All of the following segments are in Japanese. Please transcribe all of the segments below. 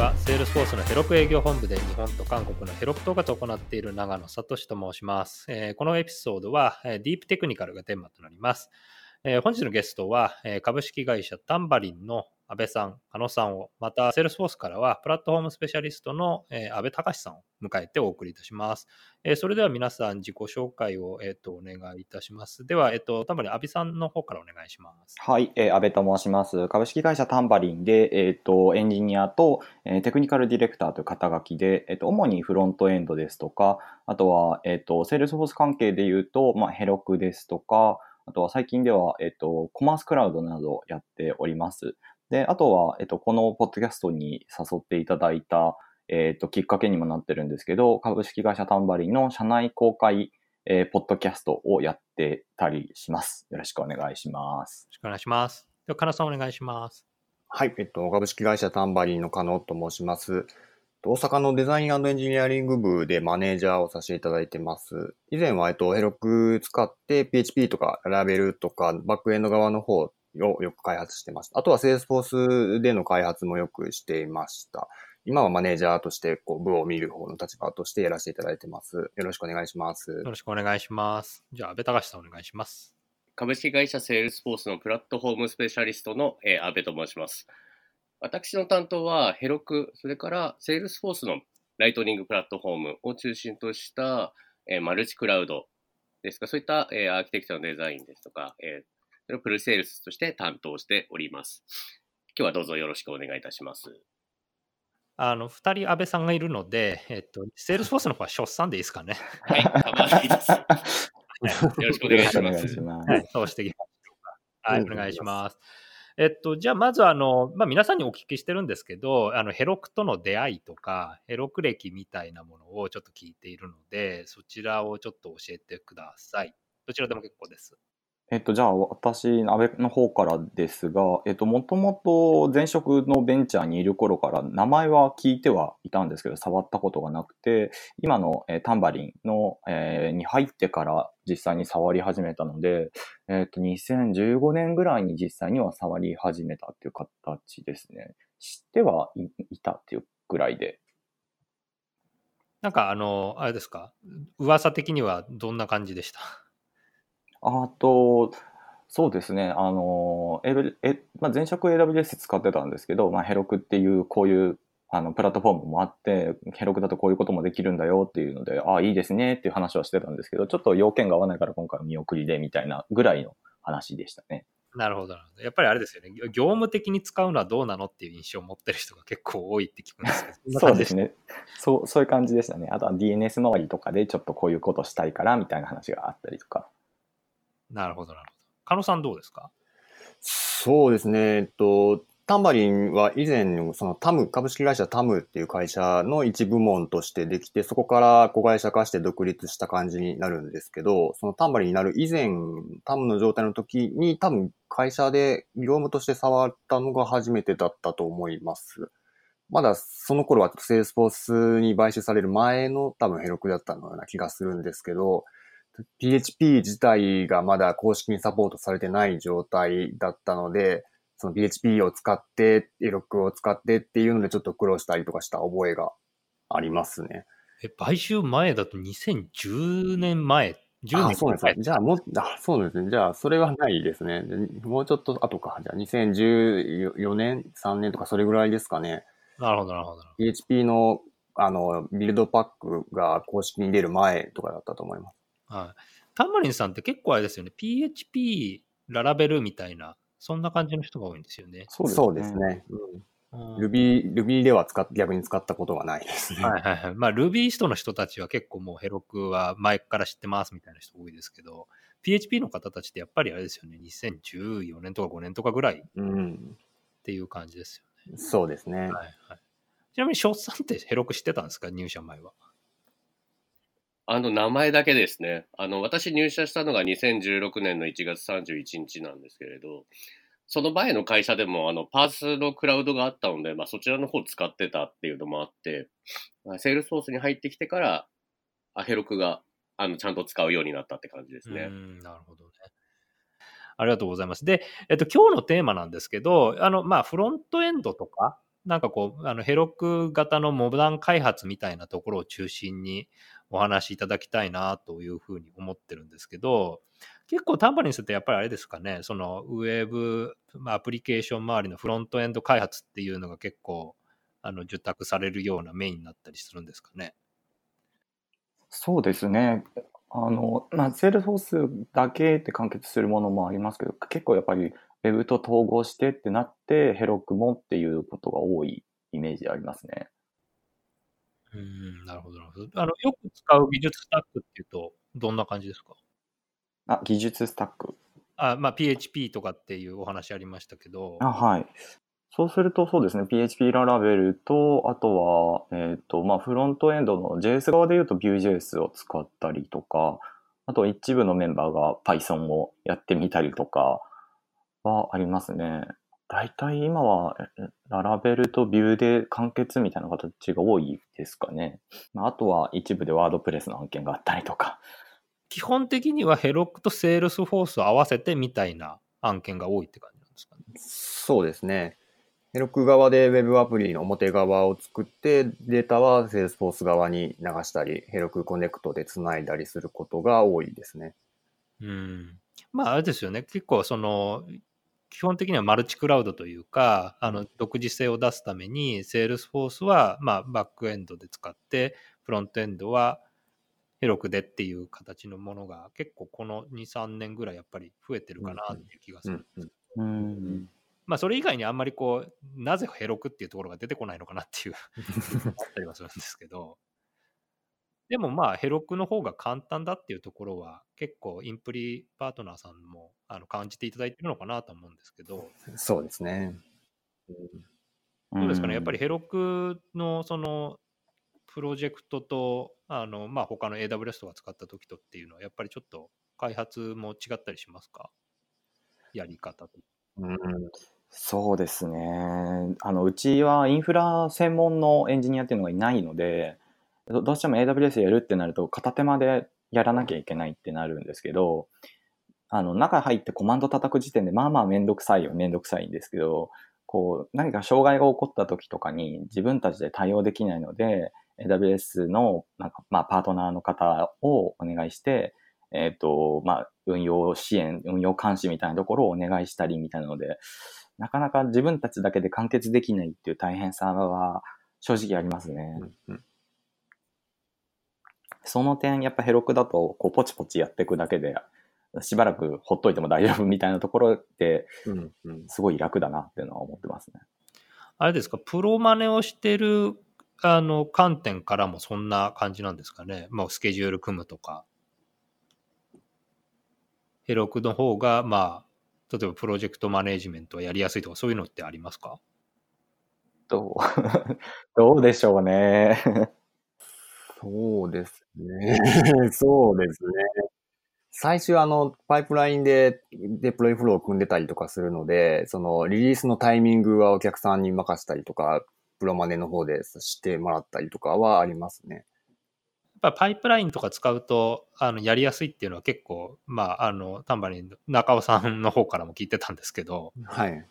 は、 Salesforce の Heroku 営業本部で日本と韓国の Heroku 統括を行っている長野聡と申します。えーこのエピソードは、えディープテクニカルがテーマとなります。えー本日のゲストは、えー株式会社タンバリンの安倍さん、加野さんを、また、 Salesforce からは、プラットフォームスペシャリストの、えー安倍隆さんを迎えてお送りいたします。えーそれでは皆さん、自己紹介を、えーとお願いいたします。では、えっ、と、タンバリン、安倍さんの方からお願いします。はい、えー、安倍と申します。株式会社タンバリンで、えっ、と、エンジニアと、えーテクニカルディレクターという肩書きで、えっ、と、主にフロントエンドですとか、あとは、えっ、と、 Salesforce 関係で言うと、まあ、 Heroku ですとか、あとは最近では、えっ、と、 Commerce Cloud などをやっております。で、あとは、えっ、と、このポッドキャストに誘っていただいた、えっ、と、きっかけにもなってるんですけど、株式会社タンバリンの社内公開、えーポッドキャストをやってたりします。よろしくお願いします。よろしくお願いします。では、加野さんお願いします。はい、えっと、株式会社タンバリンの加納と申します。大阪のデザインエンジニアリング部でマネージャーをさせていただいてます。以前は、えっと、ヘロク使って PHP とかラベルとかバックエンド側の方をよく開発してました。あとは Salesforce での開発もよくしていました。今はマネージャーとしてこう部を見る方の立場としてやらせていただいてます。よろしくお願いしますよ。ろしくお願いします。じゃあ、安倍隆さんお願いします。株式会社 Salesforce のプラットフォームスペシャリストの、えー、安倍と申します。私の担当は Heroku、それから Salesforce の Lightning Platform を中心とした、えーマルチクラウドですか、そういった、えーアーキテクチャのデザインですとか、えーそれをプリセールスとして担当しております。今日はどうぞよろしくお願いいたします。あの、二人安倍さんがいるので、えっと、 Salesforce の方は出産でいいですかね。はい、構わないです。よろしくお願いしますよろしくお願いします。はい、そうしていきましょうか。はい、うんお願いします。えっと、じゃあ、まず、あの、まあ、皆さんにお聞きしてるんですけど、あの、 Heroku との出会いとか、 Heroku 歴みたいなものをちょっと聞いているので、そちらをちょっと教えてください。どちらでも結構です。えっと、じゃあ、私、安倍の方からですが、えっと、もともと前職のベンチャーにいる頃から名前は聞いてはいたんですけど、触ったことがなくて、今の、えタンバリンの、えーに入ってから実際に触り始めたので、えっと、2015年ぐらいに実際には触り始めたっていう形ですね。知ってはいいたっていうぐらいで。なんか、あの、あれですか、噂的にはどんな感じでした？あと、そうですね、あの、エブえまあ、前職 AWS 使ってたんですけど、まあ、ヘロクっていうこういうあのプラットフォームもあって、ヘロクだとこういうこともできるんだよっていうので、ああ、いいですねっていう話はしてたんですけど、ちょっと要件が合わないから今回は見送りでみたいなぐらいの話でしたね。なるほど。やっぱりあれですよね、業務的に使うのはどうなのっていう印象を持ってる人が結構多いって聞くんですけど、そうですね。そう、そういう感じでしたね。あとは DNS 周りとかでちょっとこういうことしたいからみたいな話があったりとか。なるほど、なるほど。加野さんどうですか？そうですね。えっと、タンバリンは以前、そのタム、株式会社タムっていう会社の一部門としてできて、そこから子会社化して独立した感じになるんですけど、そのタンバリンになる以前、タムの状態の時に多分会社で業務として触ったのが初めてだったと思います。まだその頃は Salesforce に買収される前の多分 Heroku だったような気がするんですけど、PHP 自体がまだ公式にサポートされてない状態だったので、その PHP を使って、エロックを使ってっていうのでちょっと苦労したりとかした覚えがありますね。え、買収前だと2010年前、10あ、年前？そうですね。じゃあもう、あ、そうですね。じゃあそれはないですね。でもうちょっと後か。じゃあ2014年、3年とかそれぐらいですかね。なるほど、なるほど。PHP のあの、ビルドパックが公式に出る前とかだったと思います。はい。タンバリンさんって結構あれですよね、PHP、ララベルみたいな、そんな感じの人が多いんですよね。そうですね。うん、Ruby、Ruby では使っ逆に使ったことがないですね。はいはいはい。まあ、Rubyist の人たちは結構もうヘロクは前から知ってますみたいな人多いですけど、PHP の方たちってやっぱりあれですよね、2014年とか5年とかぐらいっうん。ていう感じですよそうですね。ね。はいはい。ちなみに、翔さんって Heroku 知ってたんですか？入社前は。あの、名前だけですね。あの、私入社したのが2016年の1月31日なんですけれど、その前の会社でも、あの、 PaaS のクラウドがあったので、まあ、そちらの方使ってたっていうのもあって、あ Salesforce に入ってきてから、あ Heroku が、あの、ちゃんと使うようになったって感じですね。なるほどね。ありがとうございます。で、えっと、今日のテーマなんですけど、あの、まあ、フロントエンドとか、なんかこう、あのヘロク型のモダン開発みたいなところを中心にお話しいただきたいなというふうに思ってるんですけど、結構タンバリンスってやっぱりあれですかね、そのウェブ、まあ、アプリケーション周りのフロントエンド開発っていうのが結構あの受託されるようなメインになったりするんですかね。そうですね。あの、まあ、セールフォースだけって完結するものもありますけど、結構やっぱり Web と統合してってなって、ヘロクもっていうことが多いイメージありますね。うん、なるほど、なるほど。あの、よく使う技術スタックっていうと、どんな感じですか？あ、技術スタック。あ、まあ、PHP とかっていうお話ありましたけど。あ、はい。そうするとそうですね、PHP ララベルと、あとは、えっ、ー、と、まあ、フロントエンドの JS 側で言うと Vue.js を使ったりとか、あと一部のメンバーが Python をやってみたりとかはありますね。大体今は Laravel と Vue で完結みたいな形が多いですかね。あとは一部で WordPress の案件があったりとか。基本的には Heroku と Salesforce を合わせてみたいな案件が多いって感じなんですかね。そうですね。 Heroku 側で Web アプリの表側を作って、データは Salesforce 側に流したり、 Heroku Connect でつないだりすることが多いですね。うん。まあ、あれですよね。結構、その、基本的にはマルチクラウドというか、あの、独自性を出すために、Salesforce は、まあ、バックエンドで使って、フロントエンドはヘロクでっていう形のものが、結構この2、3年ぐらいやっぱり増えてるかなっていう気がする。んです。まあ、それ以外にあんまりこう、なぜヘロクっていうところが出てこないのかなっていう。あったりはするんですけど、でもまあ、ヘロクの方が簡単だっていうところは、結構インプリパートナーさんもあの感じていただいてるのかなと思うんですけど、そうですね。うん、どうですかね、やっぱりヘロクのそのプロジェクトと、あのまあ、他の AWS とか使った時とっていうのは、やっぱりちょっと開発も違ったりしますか？やり方と。うんそうですね。あの、うちはインフラ専門のエンジニアっていうのがいないので、どどうしても AWS やるってなると片手間でやらなきゃいけないってなるんですけど、あの、中入ってコマンド叩く時点でまあまあめんどくさいよ、めんどくさいんですけど、こう、何か障害が起こった時とかに自分たちで対応できないので、AWS の、なんか、まあ、パートナーの方をお願いして、えっ、ー、と、まあ、運用支援、運用監視みたいなところをお願いしたりみたいなので、なかなか自分たちだけで完結できないっていう大変さは正直ありますね。うんうん、その点、やっぱヘロクだと、こう、ポチポチやっていくだけで、しばらくほっといても大丈夫みたいなところって、すごい楽だなっていうのは思ってますね。あれですか、プロマネをしてるあの観点からもそんな感じなんですかね？まあ、スケジュール組むとか。ヘロクの方が、まあ、例えばプロジェクトマネジメントはやりやすいとか、そういうのってありますか？どう、どうでしょうね。そうですね。そうですね。最初あの、パイプラインでデプロイフローを組んでたりとかするので、そのリリースのタイミングはお客さんに任せたりとか、プロマネの方でしてもらったりとかはありますね。ぱパイプラインとか使うとあのやりやすいっていうのは結構、まあ、あのタンバリン中尾さんの方からも聞いてたんですけど、はい、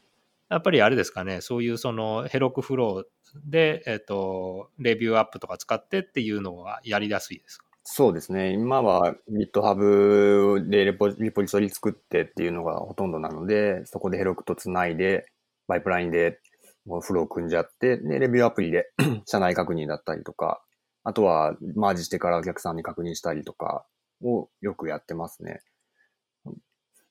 やっぱりあれですかねそういうそのヘロクフローで、えーと、レビューアップとか使ってっていうのはやりやすいですか？そうですね。今は GitHub でレポリポジトリ作ってっていうのがほとんどなので、そこでヘロクとつないで、パイプラインでもうフロー組んじゃって、で、レビューアプリで 社内確認だったりとか、あとは、マージしてからお客さんに確認したりとかをよくやってますね。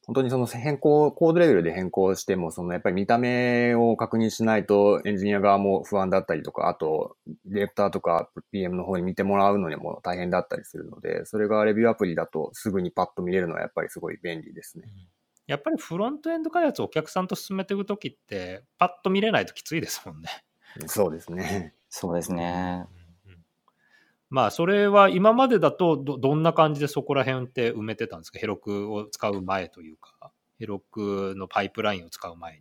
本当にその変更、コードレベルで変更しても、そのやっぱり見た目を確認しないとエンジニア側も不安だったりとか、あと、ディレクターとか PM の方に見てもらうのにも大変だったりするので、それがレビューアプリだとすぐにパッと見れるのはやっぱりすごい便利ですね。やっぱりフロントエンド開発をお客さんと進めていくときって、パッと見れないときついですもんね。そうですね。そうですね。まあ、それは今までだとど、どんな感じでそこら辺って埋めてたんですか？ヘロクを使う前というか、ヘロクのパイプラインを使う前に。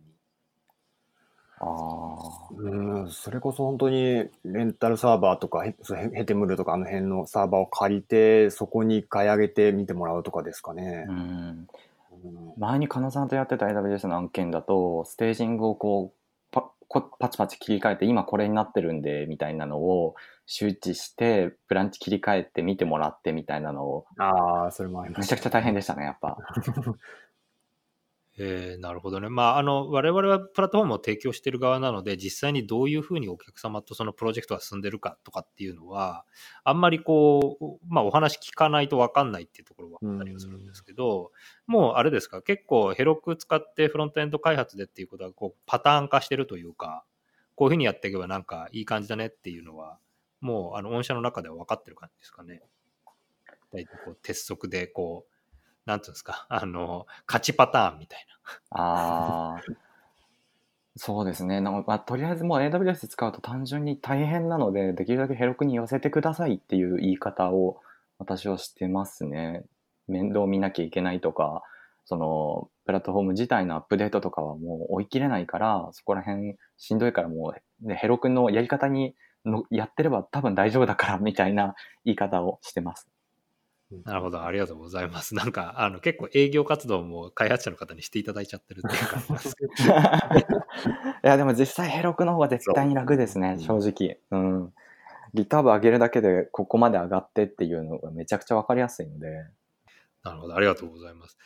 ああ。うん、それこそ本当にレンタルサーバーとかヘヘテムルとかあの辺のサーバーを借りて、そこに買い上げて見てもらうとかですかね。うん。前に金さんとやってた AWS の案件だと、ステージングをこう、こパチパチ切り替えて、今これになってるんで、みたいなのを周知して、ブランチ切り替えて見てもらってみたいなのを、ああ、それもありました。めちゃくちゃ大変でしたね、やっぱ。えーなるほどね。まあ、あの、我々はプラットフォームを提供している側なので、実際にどういうふうにお客様とそのプロジェクトが進んでるかとかっていうのは、あんまりこう、まあ、お話聞かないと分かんないっていうところはあったりはするんですけど、もうあれですか、結構ヘロク使ってフロントエンド開発でっていうことは、こう、パターン化してるというか、こういうふうにやっていけばなんかいい感じだねっていうのは、もう、あの、御社の中では分かってる感じですかね？大体こう、鉄則で、こう、なんていうんですか、あの、勝ちパターンみたいな。ああ、そうですね。なんかまあ、とりあえずもう AWS 使うと単純に大変なので、できるだけヘロクに寄せてくださいっていう言い方を私はしてますね。面倒見なきゃいけないとか、その、プラットフォーム自体のアップデートとかはもう追い切れないから、そこら辺しんどいからもう、ね、ヘロクのやり方にのやってれば多分大丈夫だからみたいな言い方をしてます。なるほど、ありがとうございます。なんか、あの、結構営業活動も開発者の方にしていただいちゃってるっていう感じですけど。いや、でも実際ヘロクの方が絶対に楽ですね、正直。うん。ギター部上げるだけでここまで上がってっていうのがめちゃくちゃわかりやすいので。なるほど、ありがとうございます。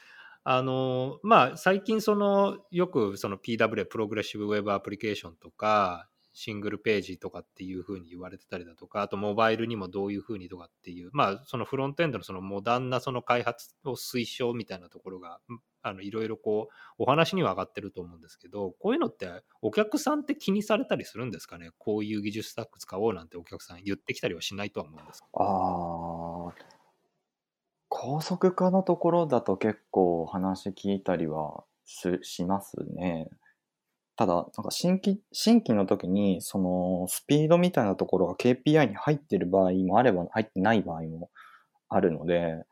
あの、まあ、最近その、よくその PW、プログレッシブウェブアプリケーションとか、シングルページとかっていうふうに言われてたりだとか、あとモバイルにもどういうふうにとかっていう、まあ、そのフロントエンドのそのモダンなその開発を推奨みたいなところが、あの、いろいろこう、お話には上がってると思うんですけど、こういうのってお客さんって気にされたりするんですかね？こういう技術スタック使おうなんてお客さん言ってきたりはしないとは思うんです。ああ、高速化のところだと結構話聞いたりはししますね。ただ、なんか新規、新規の時に、そのスピードみたいなところが KPI に入ってる場合もあれば入ってない場合もあるので、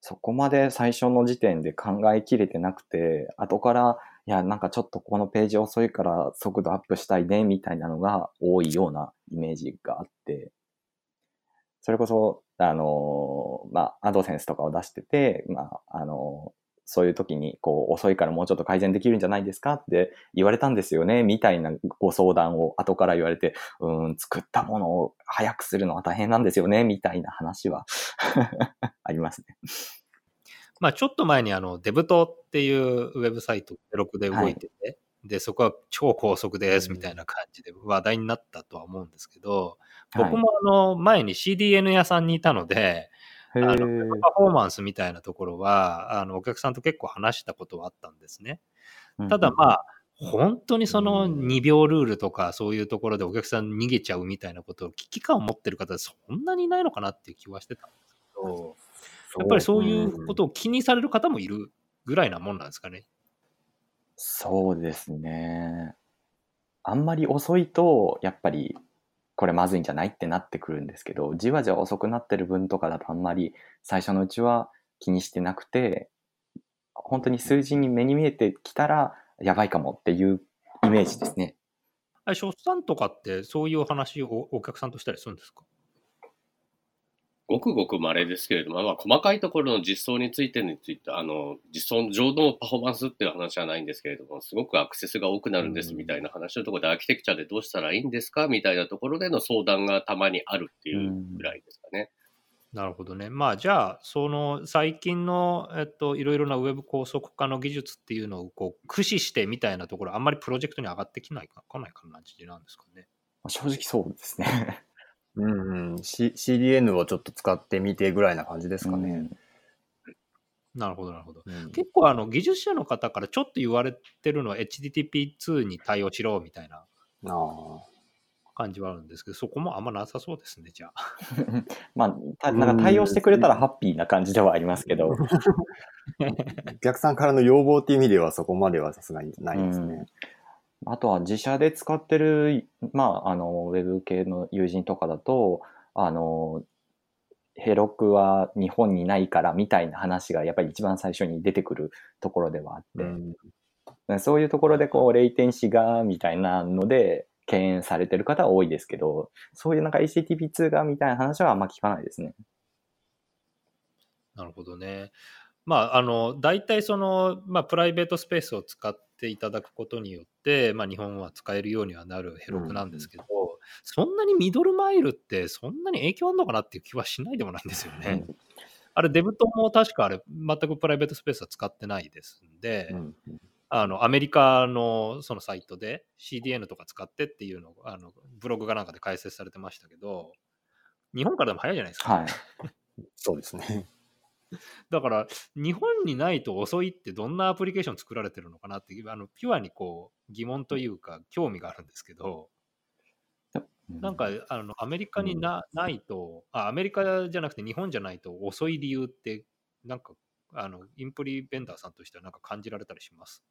そこまで最初の時点で考えきれてなくて、後から、いや、なんかちょっとこのページ遅いから速度アップしたいね、みたいなのが多いようなイメージがあって、それこそ、あの、まあ、アドセンスとかを出してて、まあ、あの、そういう時に、こう、遅いからもうちょっと改善できるんじゃないですかって言われたんですよね、みたいなご相談を後から言われて、うーん、作ったものを早くするのは大変なんですよね、みたいな話は ありますね。まあ、ちょっと前にあの、デブトっていうウェブサイト、ゼロクで動いてて、で、そこは超高速ですみたいな感じで話題になったとは思うんですけど、僕もあの、前に CDN 屋さんにいたので、あの、パフォーマンスみたいなところは、あの、お客さんと結構話したことはあったんですね。ただまあ、本当にその2秒ルールとかそういうところでお客さん逃げちゃうみたいなことを危機感を持ってる方そんなにいないのかなっていう気はしてたんですけど、やっぱりそういうことを気にされる方もいるぐらいなもんなんですかね。そうですね。あんまり遅いと、やっぱりこれまずいんじゃないってなってくるんですけど、じわじわ遅くなってる分とかだとあんまり最初のうちは気にしてなくて、本当に数字に目に見えてきたらやばいかもっていうイメージですね。初、産とかってそういう話をお客さんとしたりするんですか？ごくごく稀ですけれども、まあ、細かいところの実装についてについて、あの、実装上のパフォーマンスっていう話はないんですけれども、すごくアクセスが多くなるんですみたいな話のところで、アーキテクチャでどうしたらいいんですかみたいなところでの相談がたまにあるっていうぐらいですかね。なるほどね。まあ、じゃあ、その最近の、えっと、いろいろなウェブ高速化の技術っていうのをこう駆使してみたいなところ、あんまりプロジェクトに上がってきないか、来ない感じなんですかね。正直そうですね。うんうん、C、CDN をちょっと使ってみてぐらいな感じですかね。うんなるほど、なるほど。うん結構、あの、技術者の方からちょっと言われてるのは HTTP2 に対応しろみたいなあ感じはあるんですけど、そこもあんまなさそうですね、じゃあ。まあ、たなんか対応してくれたらハッピーな感じではありますけど、ー お客さんからの要望っていう意味ではそこまではさすがにないですね。あとは自社で使ってる、まあ、あの、ウェブ系の友人とかだと、あの、ヘロクは日本にないからみたいな話がやっぱり一番最初に出てくるところではあって、うんそういうところでこう、レイテンシがみたいなので、敬遠されてる方は多いですけど、そういうなんか HTTP2 がみたいな話はあんま聞かないですね。なるほどね。まあ、あの、大体その、まあ、プライベートスペースを使っていただくことによって、まあ、日本は使えるようにはなるヘロクなんですけど、そんなにミドルマイルってそんなに影響あるのかなっていう気はしないでもないんですよね。あれ、デブトも確かあれ、全くプライベートスペースは使ってないですんで、うんあのアメリカのそのサイトで CDN とか使ってっていうのをあのブログかなんかで解説されてましたけど、日本からでも早いじゃないですか。はい。そうですね。だから、日本にないと遅いってどんなアプリケーション作られてるのかなっていう、あのピュアにこう疑問というか、興味があるんですけど、なんかあのアメリカにな,、ないとあ、アメリカじゃなくて日本じゃないと遅い理由って、なんかあのインプリベンダーさんとしてはなんか感じられたりします？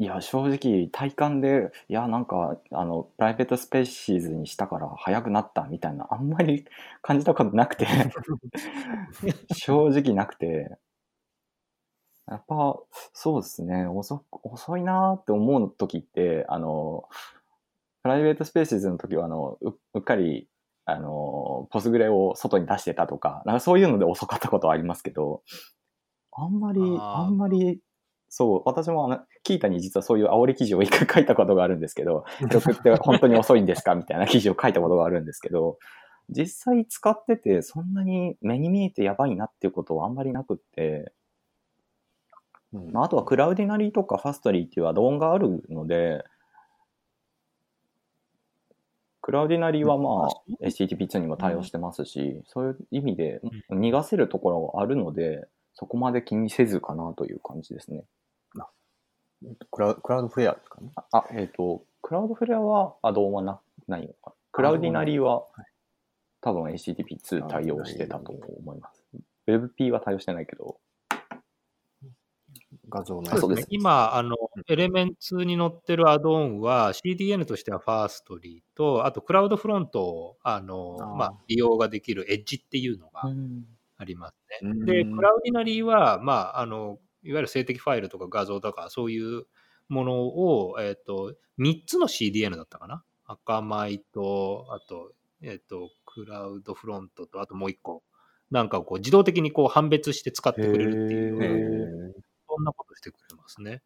いや、正直、体感で、いや、なんか、あの、 Private Spaces にしたから早くなったみたいな、あんまり感じたことなくて、正直なくて、やっぱ、そうですね、遅遅いなーって思う時って、あの、 Private Spaces の時は、あの、ううっかり、あの、ポスグレを外に出してたとか、なんかそういうので遅かったことはありますけど、あんまり、あんまり、そう、私もあの、キータに実はそういう煽り記事を一回書いたことがあるんですけど、記録って本当に遅いんですかみたいな記事を書いたことがあるんですけど、実際使っててそんなに目に見えてやばいなっていうことはあんまりなくって、うん。まあ、あとはクラウディナリーとかファストリーっていうアドオンがあるので、クラウディナリーはまあ HTTP2 にも対応してますし、そういう意味で逃がせるところはあるので、そこまで気にせずかなという感じですね。クラウクラウドフレアですかね？あ、えっ、と、クラウドフレアはアドオンはなないのかな。クラウディナリーは多分 HTTP2 対応してたと思います。WebP は対応してないけど、画像のあそうですね今、あの、エレメンツに載ってるアドオンは CDN としてはファーストリーと、あとクラウドフロントを、あの、あーまあ、利用ができるエッジっていうのがうんありますね。うんで、クラウディナリーは、まあ、あの、いわゆる静的ファイルとか画像とか、そういうものを、えっ、と、3つの CDN だったかな？赤米と、あと、えっ、と、クラウドフロントと、あともう1個。なんかこう、自動的にこう判別して使ってくれるっていう、そんなことしてくれますね。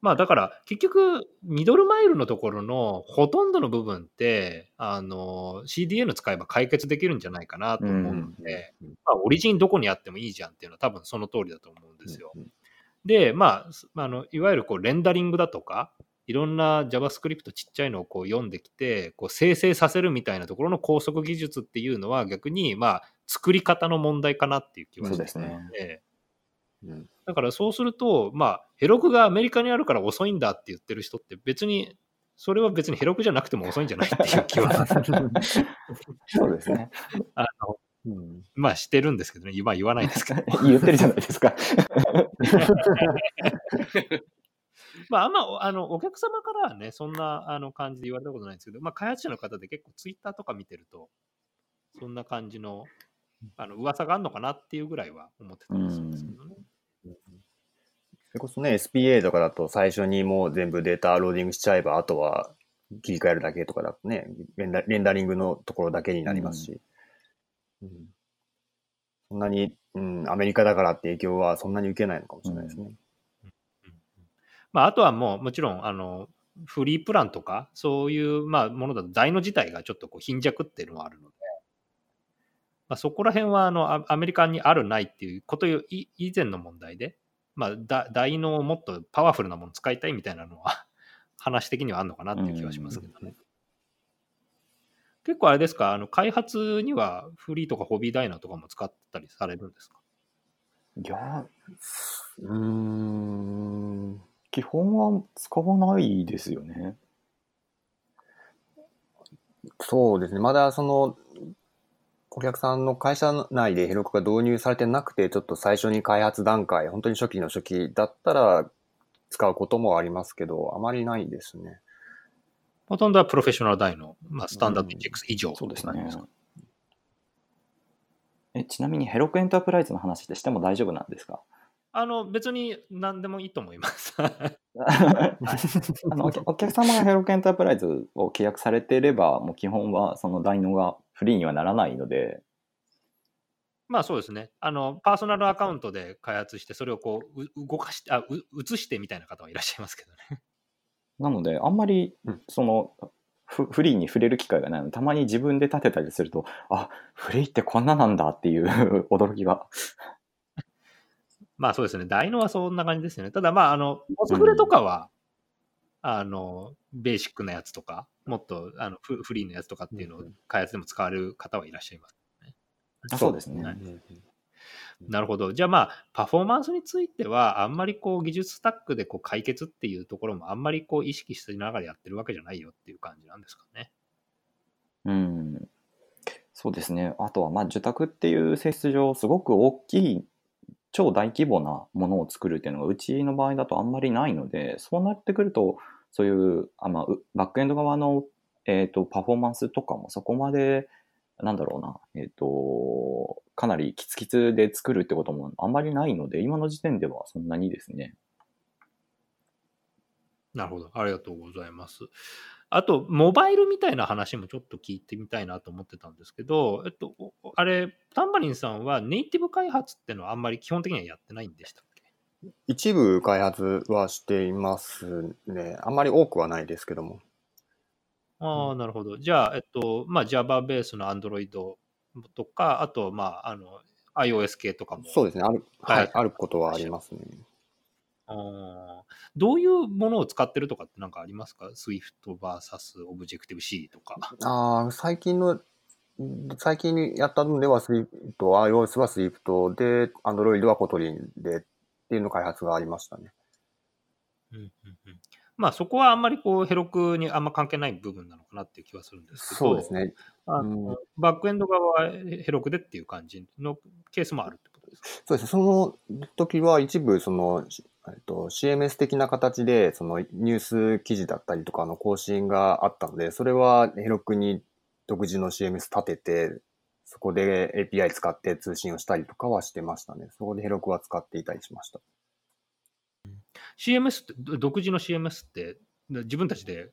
まあだから結局ミドルマイルのところのほとんどの部分ってあの CDN 使えば解決できるんじゃないかなと思うので、うんまあ、オリジンどこにあってもいいじゃんっていうのは多分その通りだと思うんですよ。うんで、まあ、すあのいわゆるこうレンダリングだとかいろんな JavaScript ちっちゃいのをこう読んできてこう生成させるみたいなところの高速技術っていうのは逆にまあ作り方の問題かなっていう気はしてそうですねうんだからそうすると、まあ、ヘロクがアメリカにあるから遅いんだって言ってる人って別に、それは別にヘロクじゃなくても遅いんじゃないっていう気は、そうですね。あの、うんまあしてるんですけどね、今言わないですけど。言ってるじゃないですか。まあ、あんま、あの、お客様からはね、そんなあの感じで言われたことないんですけど、まあ、開発者の方で結構ツイッターとか見てると、そんな感じの、あの、噂があるのかなっていうぐらいは思ってたりするんですけどね。それこそね、SPA とかだと最初にもう全部データローディングしちゃえば、あとは切り替えるだけとかだとね、レンダレンダリングのところだけになりますし、うん。そんなに、うん、アメリカだからって影響はそんなに受けないのかもしれないですね。まあ、あとはもう、もちろん、あの、フリープランとか、そういう、まあ、ものだと、財の自体がちょっとこう貧弱っていうのはあるので、まあ、そこら辺は、あの、アアメリカにあるないっていうこと以前の問題で、まあ、だ大のをもっとパワフルなもの使いたいみたいなのは、話的にはあるのかなっていう気はしますけどね。結構あれですか、あの開発にはフリーとかホビーダイナーとかも使ったりされるんですか？いや、うーん。基本は使わないですよね。そうですね。まだその、お客さんの会社内でヘロクが導入されてなくて、ちょっと最初に開発段階、本当に初期の初期だったら使うこともありますけど、あまりないですね。ほとんどはプロフェッショナルダイの、まあ、スタンダードインジェックス以上そうですねなんですか。えちなみにヘロクエンタープライズの話ってしても大丈夫なんですか？あの別に何でもいいと思います。あのお客様がヘロクエンタープライズを契約されていれば、もう基本はそのダイノがフリーにはならないので、まあそうですね。あの、パーソナルアカウントで開発して、それをこう、う動かして、あ、う映してみたいな方はいらっしゃいますけどね。なので、あんまりうん、その、フフリーに触れる機会がないので、たまに自分で立てたりすると、あ、フリーってこんななんだっていう 驚きが。まあそうですね。ダイノはそんな感じですよね。ただまあ、あの、コスプレとかは、あの、ベーシックなやつとか、もっとあのフフリーのやつとかっていうのを開発でも使われる方はいらっしゃいます。あそうですね。はいなるほど。じゃあまあ、パフォーマンスについては、あんまりこう技術スタックでこう解決っていうところもあんまりこう意識しながらやってるわけじゃないよっていう感じなんですかね。うん。そうですね。あとは、まあ、受託っていう性質上、すごく大きい、超大規模なものを作るっていうのが、うちの場合だとあんまりないので、そうなってくると、そういう、あまあ、バックエンド側の、えっ、と、パフォーマンスとかもそこまで、なんだろうな、えっ、と、かなりキツキツで作るってこともあんまりないので、今の時点ではそんなにですね。なるほど。ありがとうございます。あと、モバイルみたいな話もちょっと聞いてみたいなと思ってたんですけど、えっと、おあれ、タンバリンさんはネイティブ開発ってのはあんまり基本的にはやってないんでしたっけ？一部開発はしていますね。あんまり多くはないですけども。ああ、なるほど。じゃあ、えっと、まあ、Java ベースの Android とか、あと、まあ、あの、iOS 系とかも。そうですね。ある、はいはい、あることはありますね。どういうものを使ってるとかってなんかありますか ?Swift vs Objective-C とか。ああ、最近の、最近やったのでは Swift、iOS は Swift で、Android は Kotlin でっていうの開発がありましたね。うんうんうんまあそこはあんまりこうヘロクにあんま関係ない部分なのかなっていう気はするんですけど、そうですね。あのバックエンド側はヘロクでっていう感じのケースもあるってことですか？そうですね。その時は一部、その、しえっと、CMS 的な形で、そのニュース記事だったりとかの更新があったので、それはヘロクに独自の CMS 立てて、そこで API 使って通信をしたりとかはしてましたね。そこでヘロクは使っていたりしました。CMS って、ど独自の CMS って自分たちで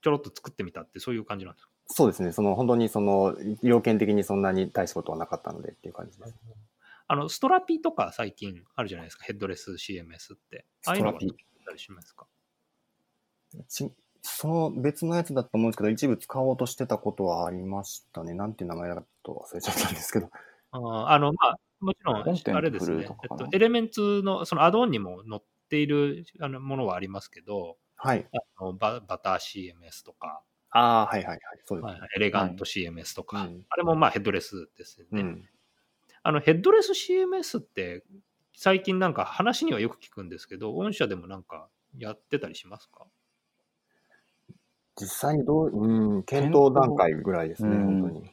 ちょろっと作ってみたってそういう感じなんですか？そうですね。その本当にその要件的にそんなに大したことはなかったのでっていう感じです。あの、ストラピとか最近あるじゃないですか、ヘッドレス CMS って。ああいうのがストラピたりしますか？ちその別のやつだと思うんですけど、一部使おうとしてたことはありましたね。なんていう名前だと忘れちゃったんですけど。あーあの、まあ、もちろん、あれですねえっと、エレメンツの、そのアドオンにも載っているあのものはありますけど、はい。あのババター CMS とか、ああ、はいはいはい。そうですね。はいはいエレガント CMS とか、うんあれもまあヘッドレスですよね。うん。あのヘッドレス CMS って最近なんか話にはよく聞くんですけど、御社でもなんかやってたりしますか？実際にどう、うん、検討段階ぐらいですね、うん本当に。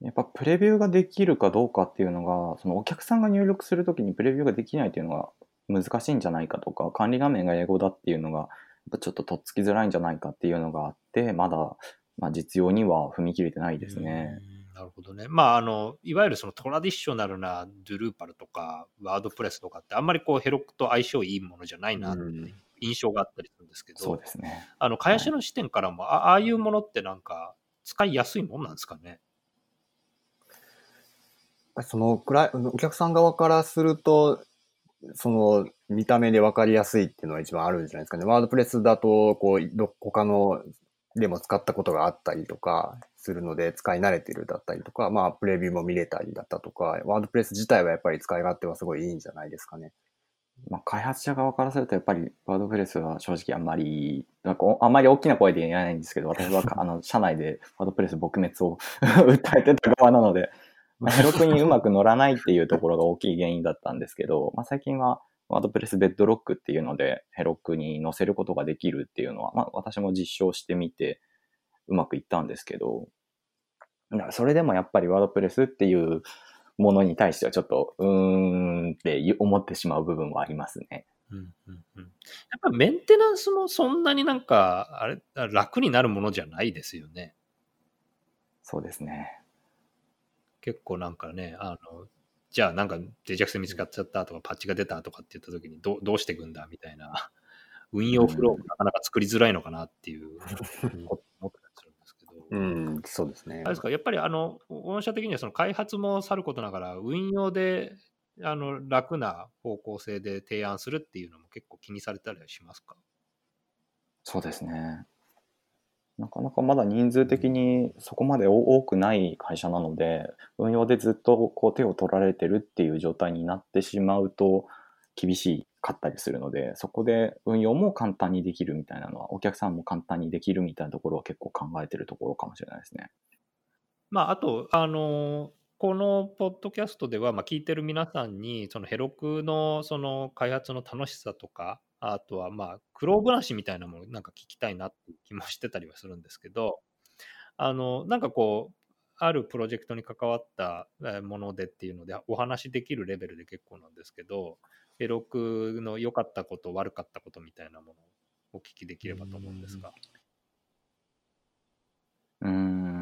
やっぱプレビューができるかどうかっていうのが、そのお客さんが入力するときにプレビューができないっていうのが難しいんじゃないかとか、管理画面が英語だっていうのが、やっぱちょっととっつきづらいんじゃないかっていうのがあって、まだ、まあ、実用には踏み切れてないですね。うんなるほどね。まあ、あの、いわゆるそのトラディショナルなドゥルーパルとか、ワードプレスとかって、あんまりこうヘロクと相性いいものじゃないなっていう印象があったりするんですけど、そうですね。あの、会社の視点からも、あああいうものってなんか、使いやすいもんなんですかね？そのくらい、お客さん側からすると、その見た目で分かりやすいっていうのは一番あるんじゃないですかね。ワードプレスだと、こう、ど他のでも使ったことがあったりとかするので、使い慣れてるだったりとか、まあ、プレビューも見れたりだったとか、ワードプレス自体はやっぱり使い勝手はすごいいいんじゃないですかね。まあ、開発者側からすると、やっぱりワードプレスは正直あんまり、なんかおあんまり大きな声で言えないんですけど、私は あの社内でワードプレス撲滅を 訴えてた側なので、まあ、ヘロクにうまく乗らないっていうところが大きい原因だったんですけど、まあ、最近はワードプレスベッドロックっていうので、ヘロクに載せることができるっていうのは、まあ、私も実証してみて、うまくいったんですけど、だからそれでもやっぱりワードプレスっていうものに対してはちょっと、うーんって思ってしまう部分はありますね。うんうんうん、やっぱメンテナンスもそんなになんか、あれ、楽になるものじゃないですよね。そうですね。結構なんかね、あの、じゃあなんか脆弱性見つかっちゃったとか、パッチが出たとかって言った時にどうどうしていくんだみたいな、運用フローもなかなか作りづらいのかなっていうことを思ったりするんですけど。うん、そうですね。あれですか、やっぱりあの、御社的にはその開発もさることながら、運用であの楽な方向性で提案するっていうのも結構気にされたりはしますか？そうですね。なかなかまだ人数的にそこまで多くない会社なので、運用でずっとこう手を取られてるっていう状態になってしまうと厳しかったりするので、そこで運用も簡単にできるみたいなのは、お客さんも簡単にできるみたいなところは結構考えてるところかもしれないですね。まあ、あと、あの、このポッドキャストでは、まあ、聞いてる皆さんに、そのヘロクのその開発の楽しさとか、あとはまあ苦労話みたいなものなんか聞きたいなって気もしてたりはするんですけど、あの、なんかこう、あるプロジェクトに関わったものでっていうのでお話できるレベルで結構なんですけど、ヘロクの良かったこと、悪かったことみたいなものをお聞きできればと思うんですが。うん。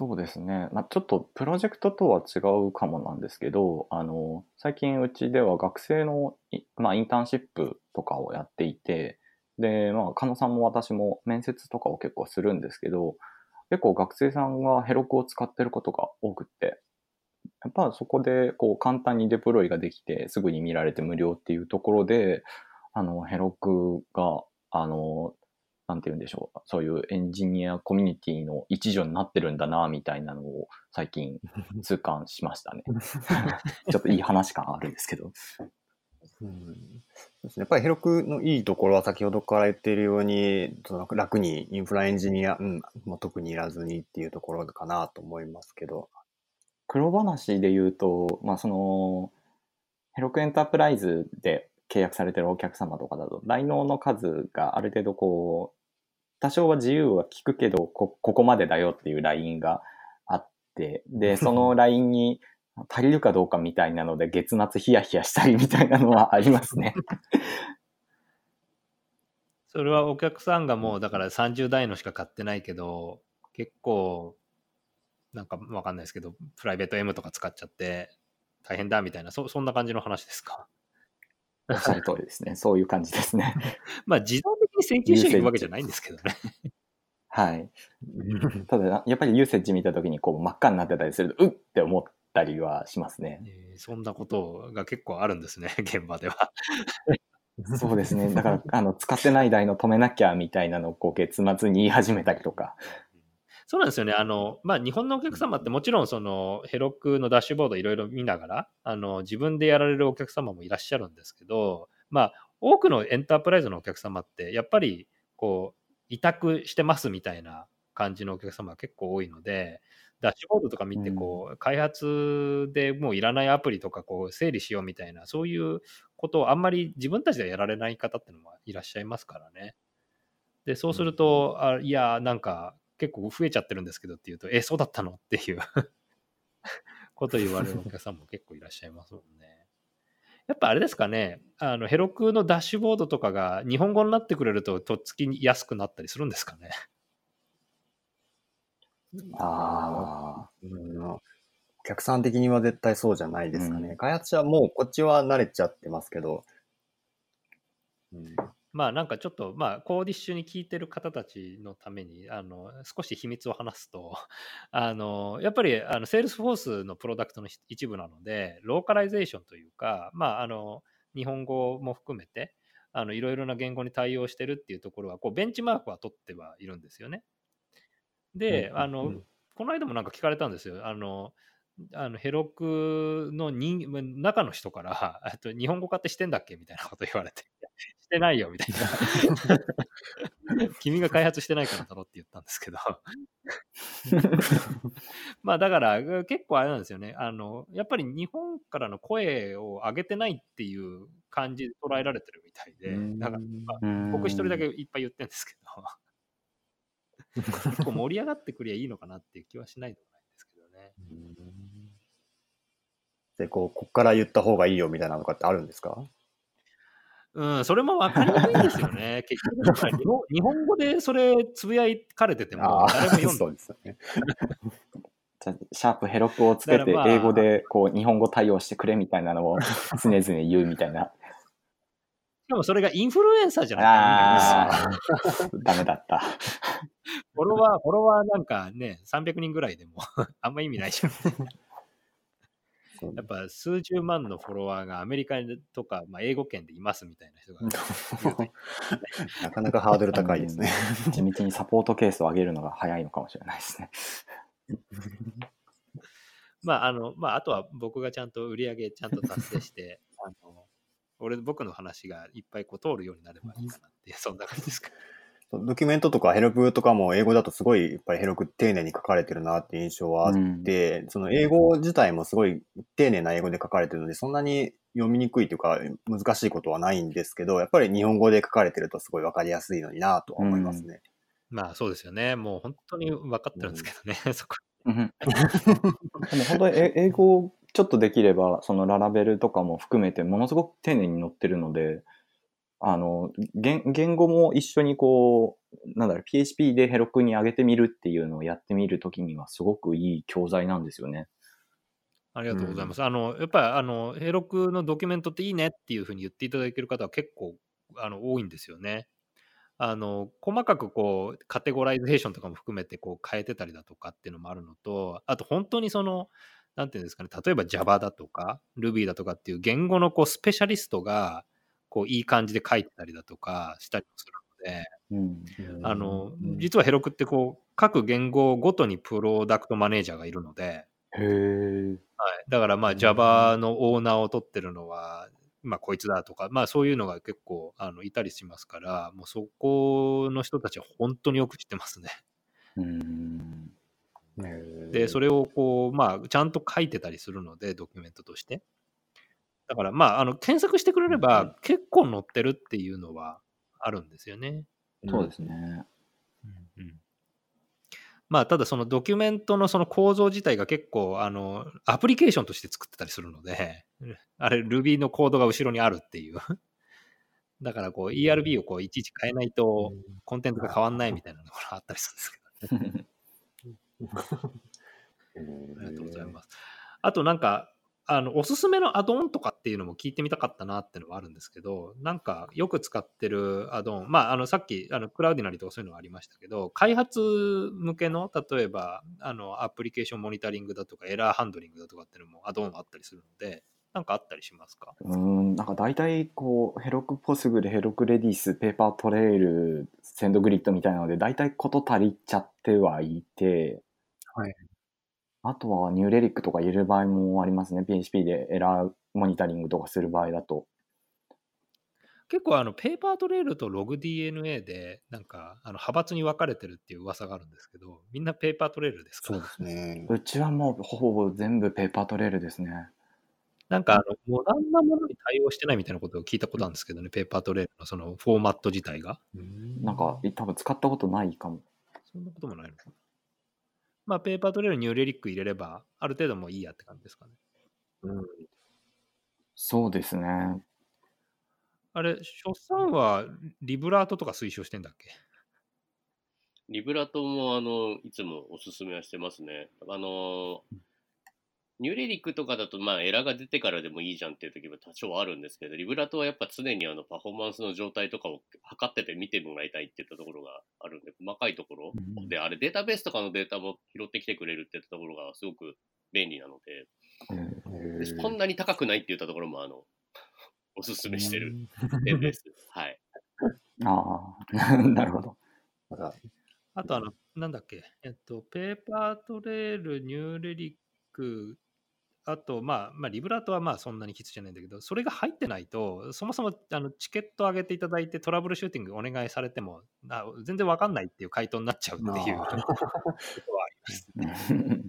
そうですね。まあ、ちょっとプロジェクトとは違うかもなんですけど、あの、最近うちでは学生のい、まあ、インターンシップとかをやっていて、で、まあ、加野さんも私も面接とかを結構するんですけど、結構学生さんがヘロクを使ってることが多くって、やっぱそこでこう簡単にデプロイができてすぐに見られて無料っていうところで、あの、ヘロクが、あの、なんて言うんでしょう。そういうエンジニアコミュニティの一助になってるんだな、みたいなのを最近 痛感しましたね。ちょっといい話感あるんですけど。うんそうですね、やっぱりヘロクのいいところは先ほどから言っているように、楽にインフラエンジニア、うん、もう特にいらずにっていうところかなと思いますけど。黒話で言うと、まあその、ヘロクエンタープライズで契約されてるお客様とかだと、来納の数がある程度こう、多少は自由は聞くけど、こ、ここまでだよっていうラインがあって、で、そのラインに足りるかどうかみたいなので、月末ヒヤヒヤしたりみたいなのはありますね。それはお客さんがもうだから30代のしか買ってないけど、結構、なんかわかんないですけど、プライベート M とか使っちゃって大変だみたいな、そそんな感じの話ですか？おっしゃる通りですね。そういう感じですね。まあ自動的に請求書に行くわけじゃないんですけどね。はい。ただ、やっぱりユーセッジ見たときにこう真っ赤になってたりすると、うっって思ったりはしますね。えーそんなことが結構あるんですね、現場では。そうですね。だから、あの、使ってない台の止めなきゃみたいなのをこう月末に言い始めたりとか。そうなんですよね。あの、まあ、日本のお客様ってもちろんそのヘロクのダッシュボードいろいろ見ながら、あの、自分でやられるお客様もいらっしゃるんですけど、まあ、多くのエンタープライズのお客様って、やっぱり、こう、委託してますみたいな感じのお客様が結構多いので、ダッシュボードとか見て、こう、開発でもういらないアプリとか、こう、整理しようみたいな、そういうことをあんまり自分たちでやられない方っていうのもいらっしゃいますからね。で、そうすると、あいや、なんか、結構増えちゃってるんですけどっていうと、え、そうだったの？っていう こと言われるお客さんも結構いらっしゃいますもんね。やっぱあれですかね、あのヘロクのダッシュボードとかが日本語になってくれると、とっつきやすくなったりするんですかね。ああ。うんお客さん的には絶対そうじゃないですかね。うん開発者はもうこっちは慣れちゃってますけど。うんまあなんかちょっと、まあ、 Codeish に聞いてる方たちのために、あの、少し秘密を話すと、あの、やっぱり、あの、 Salesforce のプロダクトの一部なので、ローカライゼーションというか、まあ、あの、日本語も含めて、あの、いろいろな言語に対応してるっていうところは、こう、ベンチマークは取ってはいるんですよね。で、あの、うんこの間もなんか聞かれたんですよ。あの、あの Heroku の人中の人から、あと日本語化ってしてんだっけみたいなこと言われて、してないよみたいな。君が開発してないからだろって言ったんですけど。まあだから結構あれなんですよね。あの、やっぱり日本からの声を上げてないっていう感じで捉えられてるみたいで、だから僕一人だけいっぱい言ってるんですけど、結構盛り上がってくりゃいいのかなっていう気はしないでもないんですけどね。で、こう、こっから言った方がいいよみたいなのとかってあるんですか？うん、それも分かりにくいんですよね。結局日本、日本語でそれつぶやかれてても、誰も読んでそうですよね。シャープヘロクをつけて英語でこう日本語対応してくれみたいなのを常々言うみたいな。かもそれがインフルエンサーじゃないかああ、ダメだった。フォロワー、フォロワーなんかね、300人ぐらいでもあんま意味ないじゃん。やっぱ数十万のフォロワーがアメリカとか、まあ、英語圏でいますみたいな人が なかなかハードル高いですね。う ん地道にサポートケースを上げるのが早いのかもしれないですね。まあ、あの、まあ、あとは僕がちゃんと売り上げちゃんと達成して、あの、俺、僕の話がいっぱいこう通るようになればいいかなってそんな感じですか。ドキュメントとかヘロクとかも英語だとすごいいっぱいヘロク丁寧に書かれてるなって印象はあって、その英語自体もすごい丁寧な英語で書かれてるので、そんなに読みにくいというか難しいことはないんですけど、やっぱり日本語で書かれてるとすごいわかりやすいのになとは思いますね。まあ、そうですよね。もう本当に分かってるんですけどね、そこ。う んでも本当にえ英語ちょっとできれば、そのララベルとかも含めてものすごく丁寧に載ってるので、あの、言言語も一緒にこう、なんだろう、PHP でヘロクに上げてみるっていうのをやってみるときにはすごくいい教材なんですよね。ありがとうございます。あの、やっぱり、あの、ヘロクのドキュメントっていいねっていうふうに言っていただける方は結構、あの、多いんですよね。あの、細かくこう、カテゴライゼーションとかも含めてこう変えてたりだとかっていうのもあるのと、あと本当にその、なんていうんですかね、例えば Java だとか Ruby だとかっていう言語のこうスペシャリストが、こう、いい感じで書いてたりだとかしたりもするので、うん。あの、実はヘロクってこう、各言語ごとにプロダクトマネージャーがいるので、へえ。はい、だからまあ Java のオーナーを取ってるのは、まあこいつだとか、まあそういうのが結構あのいたりしますから、もうそこの人たちは本当によく知ってますね。うん。で、それをこう、まあちゃんと書いてたりするので、ドキュメントとして。だからまあ、あの検索してくれれば結構載ってるっていうのはあるんですよね。そうですね。うんまあ、ただそのドキュメントのその構造自体が結構、あの、アプリケーションとして作ってたりするので、あれ、Ruby のコードが後ろにあるっていう。だからこう ERB をこういちいち変えないとコンテンツが変わんないみたいなのがあったりするんですけど、ありがとうございます。あとなんか、あの、おすすめのアドオンとかっていうのも聞いてみたかったなっていうのはあるんですけど、なんかよく使ってるアドオン、まあ、あの、さっき、あの、 Cloudinary とかそういうのがありましたけど、開発向けの、例えば、あの、アプリケーションモニタリングだとか、エラーハンドリングだとかっていうのもアドオンがあったりするので、なんかあったりしますか？うん、なんか大体こう、 Heroku Postgres、Heroku Redis、Papertrail、SendGrid みたいなので、大体こと足りちゃってはいて、はい。あとはニューレリックとか入れる場合もありますね。PHP でエラーモニタリングとかする場合だと。結構あのペーパートレールとログ DNA でなんかあの派閥に分かれてるっていう噂があるんですけどみんなペーパートレールですか？そうですね。うちはもうほぼ全部ペーパートレイルですね。なんかあのモダンなものに対応してないみたいなことを聞いたことあるんですけどねペーパートレールのそのフォーマット自体がなんか多分使ったことないかも。そんなこともないのかなまあペーパートレールニューレリック入れればある程度もういいやって感じですかねそうですね。あれ所さんはリブラートとか推奨してんだっけ？リブラトも、あの、いつもおすすめはしてますね。あの、ニューレリックとかだと、まあ、エラーが出てからでもいいじゃんっていう時も多少あるんですけど、リブラトはやっぱ常にあの、パフォーマンスの状態とかを測ってて見てもらいたいっていったところがあるんで、細かいところ。うんで、あれデータベースとかのデータも拾ってきてくれるっていったところがすごく便利なので、うんでこんなに高くないって言ったところも、あの、おすすめしてる。点です。はい。ああ、なるほど。あとあの、なんだっけ、えっと、ペーパートレール、ニューレリック、あと、まあ、まあ、リブラートはまあそんなにきつじゃないんだけど、それが入ってないと、そもそもあのチケット上げていただいてトラブルシューティングお願いされても、あ全然わかんないっていう回答になっちゃうっていうあことはありますね。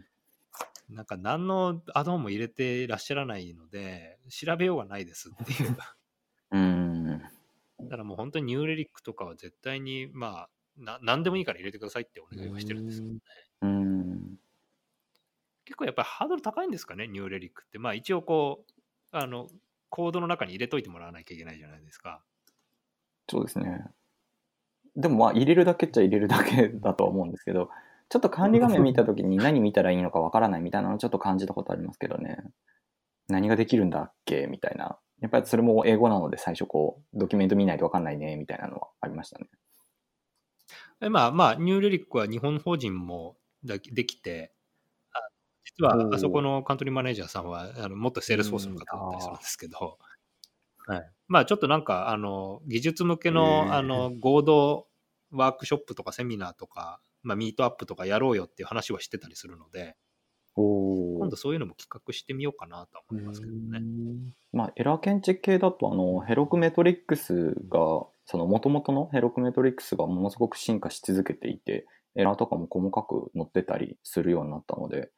なんか何のアドオンも入れてらっしゃらないので、調べようがないですっていう。うん。だからもう本当にニューレリックとかは絶対に、まあ、な何でもいいから入れてくださいってお願いはしてるんですけどね。うん。結構やっぱりハードル高いんですかね、ニューレリックって。まあ一応こう、あの、コードの中に入れといてもらわなきゃいけないじゃないですか。そうですね。でもまあ入れるだけっちゃ入れるだけだとは思うんですけど、ちょっと管理画面見たときに 何見たらいいのかわからないみたいなのをちょっと感じたことありますけどね。何ができるんだっけみたいな。やっぱりそれも英語なので最初こう、ドキュメント見ないとわかんないね、みたいなのはありましたね。えまあまあ、 New Relic は日本法人もでできて、あ実はあそこのカントリーマネージャーさんは、あの元 Salesforce の方だったりするんですけど、はい、まあちょっとなんか、あの、技術向けへの、ー。あの、合同ワークショップとかセミナーとか、まあミートアップとかやろうよっていう話はしてたりするので、お今度そういうのも企画してみようかなとは思いますけどね。まあ、エラー検知系だとあのヘロクメトリックスがその元々のヘロクメトリックスがものすごく進化し続けていてエラーとかも細かく載ってたりするようになったので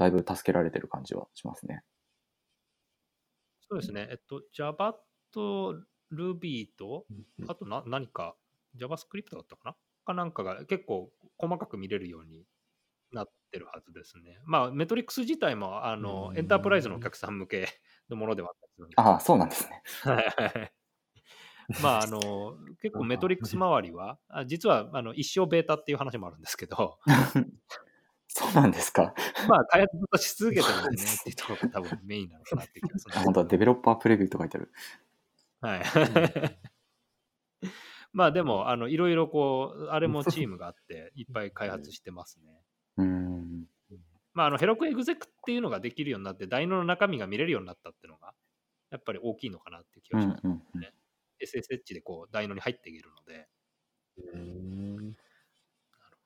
だいぶ助けられてる感じはしますね。そうですね。えっと、Java と Ruby と、あとな何か JavaScript だったかな？かなんかが結構細かく見れるようになってるはずですね。まあ、メトリックス自体もあのうんエンタープライズのお客さん向けのものではあったりするんああそうなんですね。はい まあ、あの、結構メトリックス周りは、あ実はあの一生ベータっていう話もあるんですけど、そうなんですか？まあ、開発ずっとし続けてるん でねっていうところが多分メインなのかなって気がする本当はデベロッパープレビューと書いてある。はい。まあでも、あの、いろいろこう、あれもチームがあって、いっぱい開発してますね。うーん。まあ、あの、ヘロクエグゼクっていうのができるようになって、ダイノの中身が見れるようになったっていうのが、やっぱり大きいのかなっていう気うんがします。うんうん。SSH でこう、ダイノに入っていけるので。うん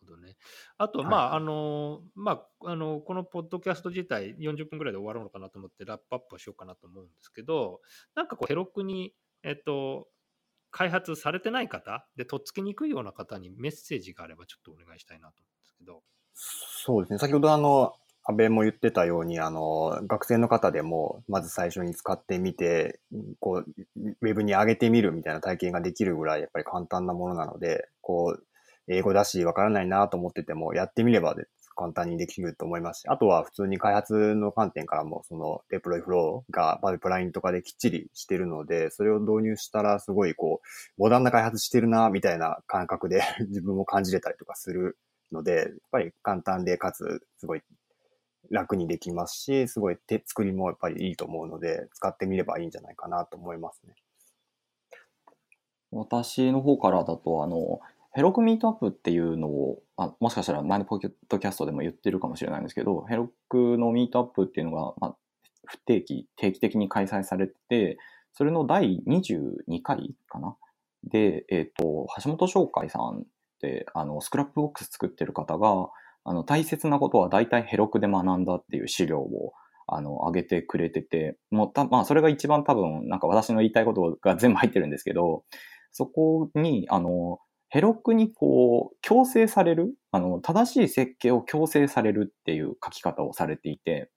ほどね。あと、まあ、あの、まあ、あの、このポッドキャスト自体40分ぐらいで終わるのかなと思ってラップアップをしようかなと思うんですけど、なんかこう、ヘロクに、えっと、開発されてない方で、とっつきにくいような方にメッセージがあればちょっとお願いしたいなと思うんですけど。そうですね。先ほどあの、安倍も言ってたように、あの、学生の方でも、まず最初に使ってみて、こう、ウェブに上げてみるみたいな体験ができるぐらい、やっぱり簡単なものなので、こう、英語だし、わからないなと思ってても、やってみれば簡単にできると思いますし、あとは普通に開発の観点からも、その、デプロイフローがパイプラインとかできっちりしてるので、それを導入したら、すごいこう、モダンな開発してるな、みたいな感覚で 自分も感じれたりとかするので、やっぱり簡単で、かつ、すごい楽にできますし、すごい手作りもやっぱりいいと思うので、使ってみればいいんじゃないかなと思いますね。私の方からだと、あの、ヘロクミートアップっていうのを、あもしかしたら前のポケッドキャストでも言ってるかもしれないんですけど、ヘロクのミートアップっていうのが、まあ、不定期、定期的に開催されてて、それの第22回かな？で、えっ、と、橋本翔海さんって、あの、 Scrapbox 作ってる方が、あの、大切なことは大体 Heroku で学んだっていう資料を、あの、上げてくれてて、もうた、まあ、それが一番多分、なんか私の言いたいことが全部入ってるんですけど、そこに、あの、 Heroku にこう、強制される、あの、正しい設計を強制されるっていう書き方をされていて、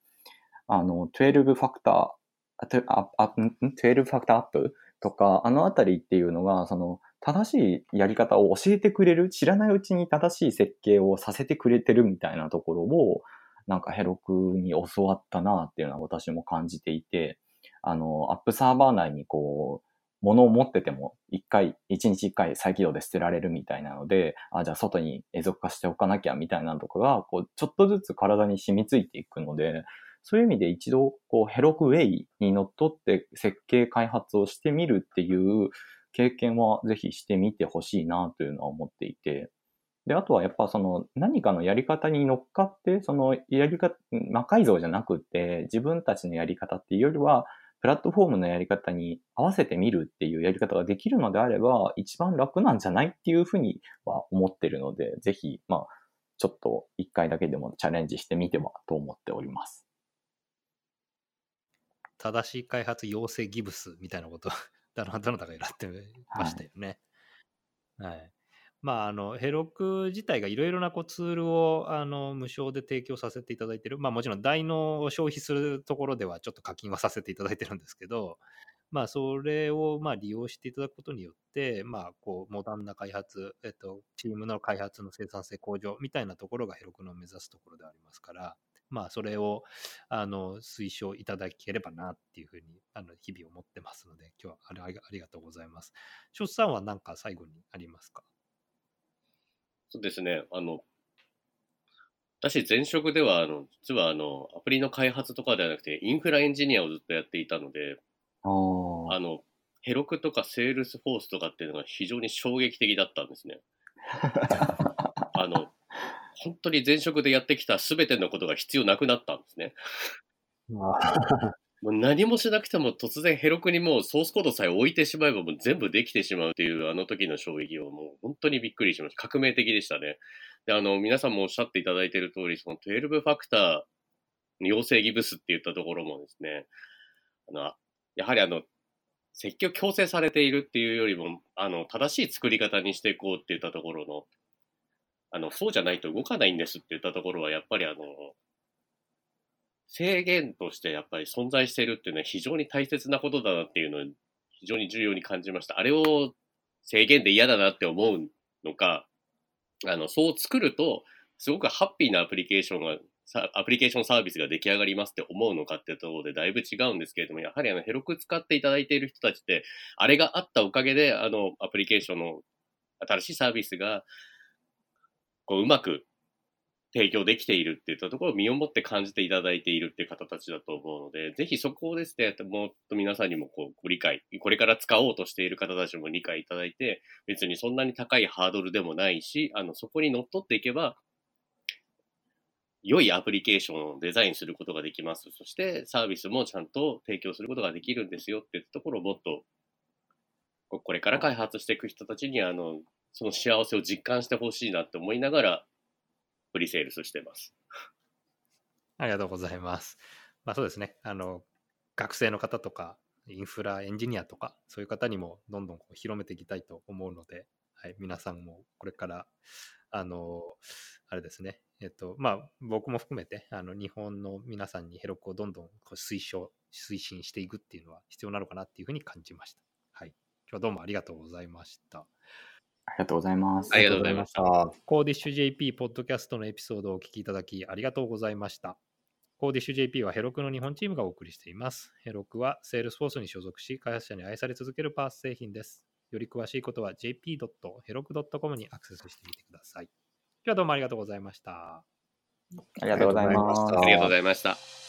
あの、12 factor、12 factor app とか、あのあたりっていうのが、その、正しいやり方を教えてくれる、知らないうちに正しい設計をさせてくれてるみたいなところを、なんかヘロクに教わったなっていうのは私も感じていて、あの、アップサーバー内にこう、物を持ってても、一回、一日一回再起動で捨てられるみたいなので、あ、じゃあ外に永続化しておかなきゃみたいなのとかが、こう、ちょっとずつ体に染みついていくので、そういう意味で一度、こう、ヘロクウェイにのっとって設計開発をしてみるっていう経験はぜひしてみてほしいなというのは思っていて、で、あとはやっぱその何かのやり方に乗っかって、そのやり方、魔改造じゃなくて、自分たちのやり方っていうよりは、プラットフォームのやり方に合わせてみるっていうやり方ができるのであれば、一番楽なんじゃないっていうふうには思ってるので、ぜひ、まあ、ちょっと一回だけでもチャレンジしてみてはと思っております。正しい開発養成ギブスみたいなこと をどなたがやってましたよね。はい。まあ、あの、ヘロク自体がいろいろなこうツールをあの無償で提供させていただいてる。まあもちろん代能を消費するところではちょっと課金はさせていただいてるんですけど、まあそれをまあ利用していただくことによって、まあこうモダンな開発、えっと、チームの開発の生産性向上みたいなところがヘロクの目指すところでありますから、まあそれをあの推奨いただければなっていうふうにあの日々思ってますので、今日はありがとうございます。翔さんは何か最後にありますか？そうですね。あの、私、前職では、あの、実は、あの、アプリの開発とかではなくて、インフラエンジニアをずっとやっていたので、あの、 Heroku とか Salesforce とかっていうのが非常に衝撃的だったんですね。あの、本当に前職でやってきた全てのことが必要なくなったんですね。もう何もしなくても突然ヘロクにもうソースコードさえ置いてしまえばもう全部できてしまうっていうあの時の衝撃をもう本当にびっくりしました。革命的でしたね。で、あの、皆さんもおっしゃっていただいている通り、その12ファクターの要請ギブスって言ったところもですね、あの、やはりあの、積極強制されているっていうよりも、あの、正しい作り方にしていこうって言ったところの、あの、そうじゃないと動かないんですって言ったところは、やっぱりあの、制限としてやっぱり存在しているっていうのは非常に大切なことだなっていうのを非常に重要に感じました。あれを制限で嫌だなって思うのか、あの、そう作ると、すごくハッピーなアプリケーションが、アプリケーションサービスが出来上がりますって思うのかっていうところでだいぶ違うんですけれども、やはりあの、ヘロク使っていただいている人たちって、あれがあったおかげで、あの、アプリケーションの新しいサービスが、こう、うまく提供できているっていったところを身をもって感じていただいているっていう方たちだと思うので、ぜひそこをですね、もっと皆さんにもこうご理解、これから使おうとしている方たちも理解いただいて、別にそんなに高いハードルでもないし、あの、そこに乗っ取っていけば、良いアプリケーションをデザインすることができます。そしてサービスもちゃんと提供することができるんですよってところをもっと、これから開発していく人たちに、あの、その幸せを実感してほしいなって思いながら、プリセールスしてます。ありがとうございます。まあそうですね。あの、学生の方とか、インフラエンジニアとか、そういう方にもどんどんこう広めていきたいと思うので、はい、皆さんもこれから、あの、あれですね。えっと、まあ僕も含めて、あの、日本の皆さんにヘロクをどんどんこう推奨、推進していくっていうのは必要なのかなっていうふうに感じました。はい。今日はどうもありがとうございました。ありがとうございます。ありがとうございましたあコーディッシュ JP ポッドキャストのエピソードをお聞きいただきありがとうございました。コーディッシュ JP はヘロクの日本チームがお送りしています。ヘロクは Salesforce に所属し、開発者に愛され続けるパース製品です。より詳しいことは jp.heroku.com にアクセスしてみてください。今日はどうもありがとうございました。ありがとうございます。あありがとうございました。